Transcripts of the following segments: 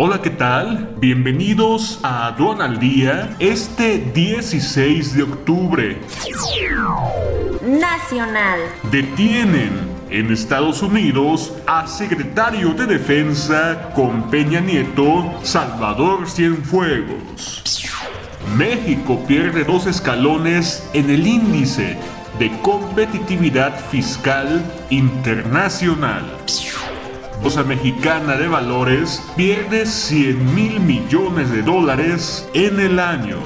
Hola, ¿qué tal? Bienvenidos a Aduana al Día este 16 de octubre. Nacional. Detienen en Estados Unidos a secretario de Defensa con Peña Nieto, Salvador Cienfuegos. México pierde dos escalones en el índice de competitividad fiscal internacional. Bolsa Mexicana de Valores pierde 100 mil millones de dólares en el año.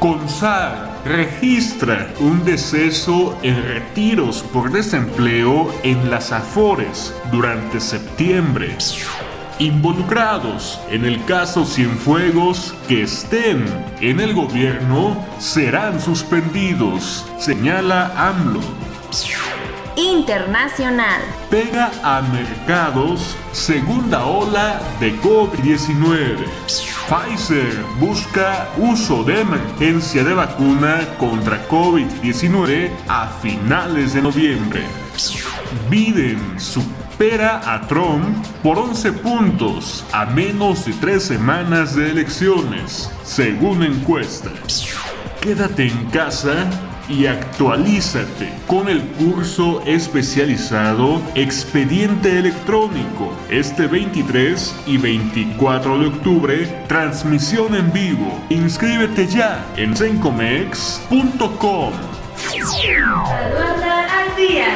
CONSAR registra un deceso en retiros por desempleo en las Afores durante septiembre. Involucrados en el caso Cienfuegos que estén en el gobierno serán suspendidos, señala AMLO. Internacional. Pega a mercados segunda ola de COVID-19. Pfizer busca uso de emergencia de vacuna contra COVID-19 a finales de noviembre. Biden supera a Trump por 11 puntos a menos de tres semanas de elecciones, según encuesta. Quédate en casa y actualízate con el curso especializado Expediente Electrónico este 23 y 24 de octubre, transmisión en vivo. Inscríbete ya en sencomex.com. al día.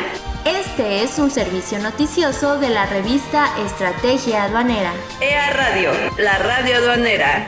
Este es un servicio noticioso de la revista Estrategia Aduanera. EA Radio, la radio aduanera.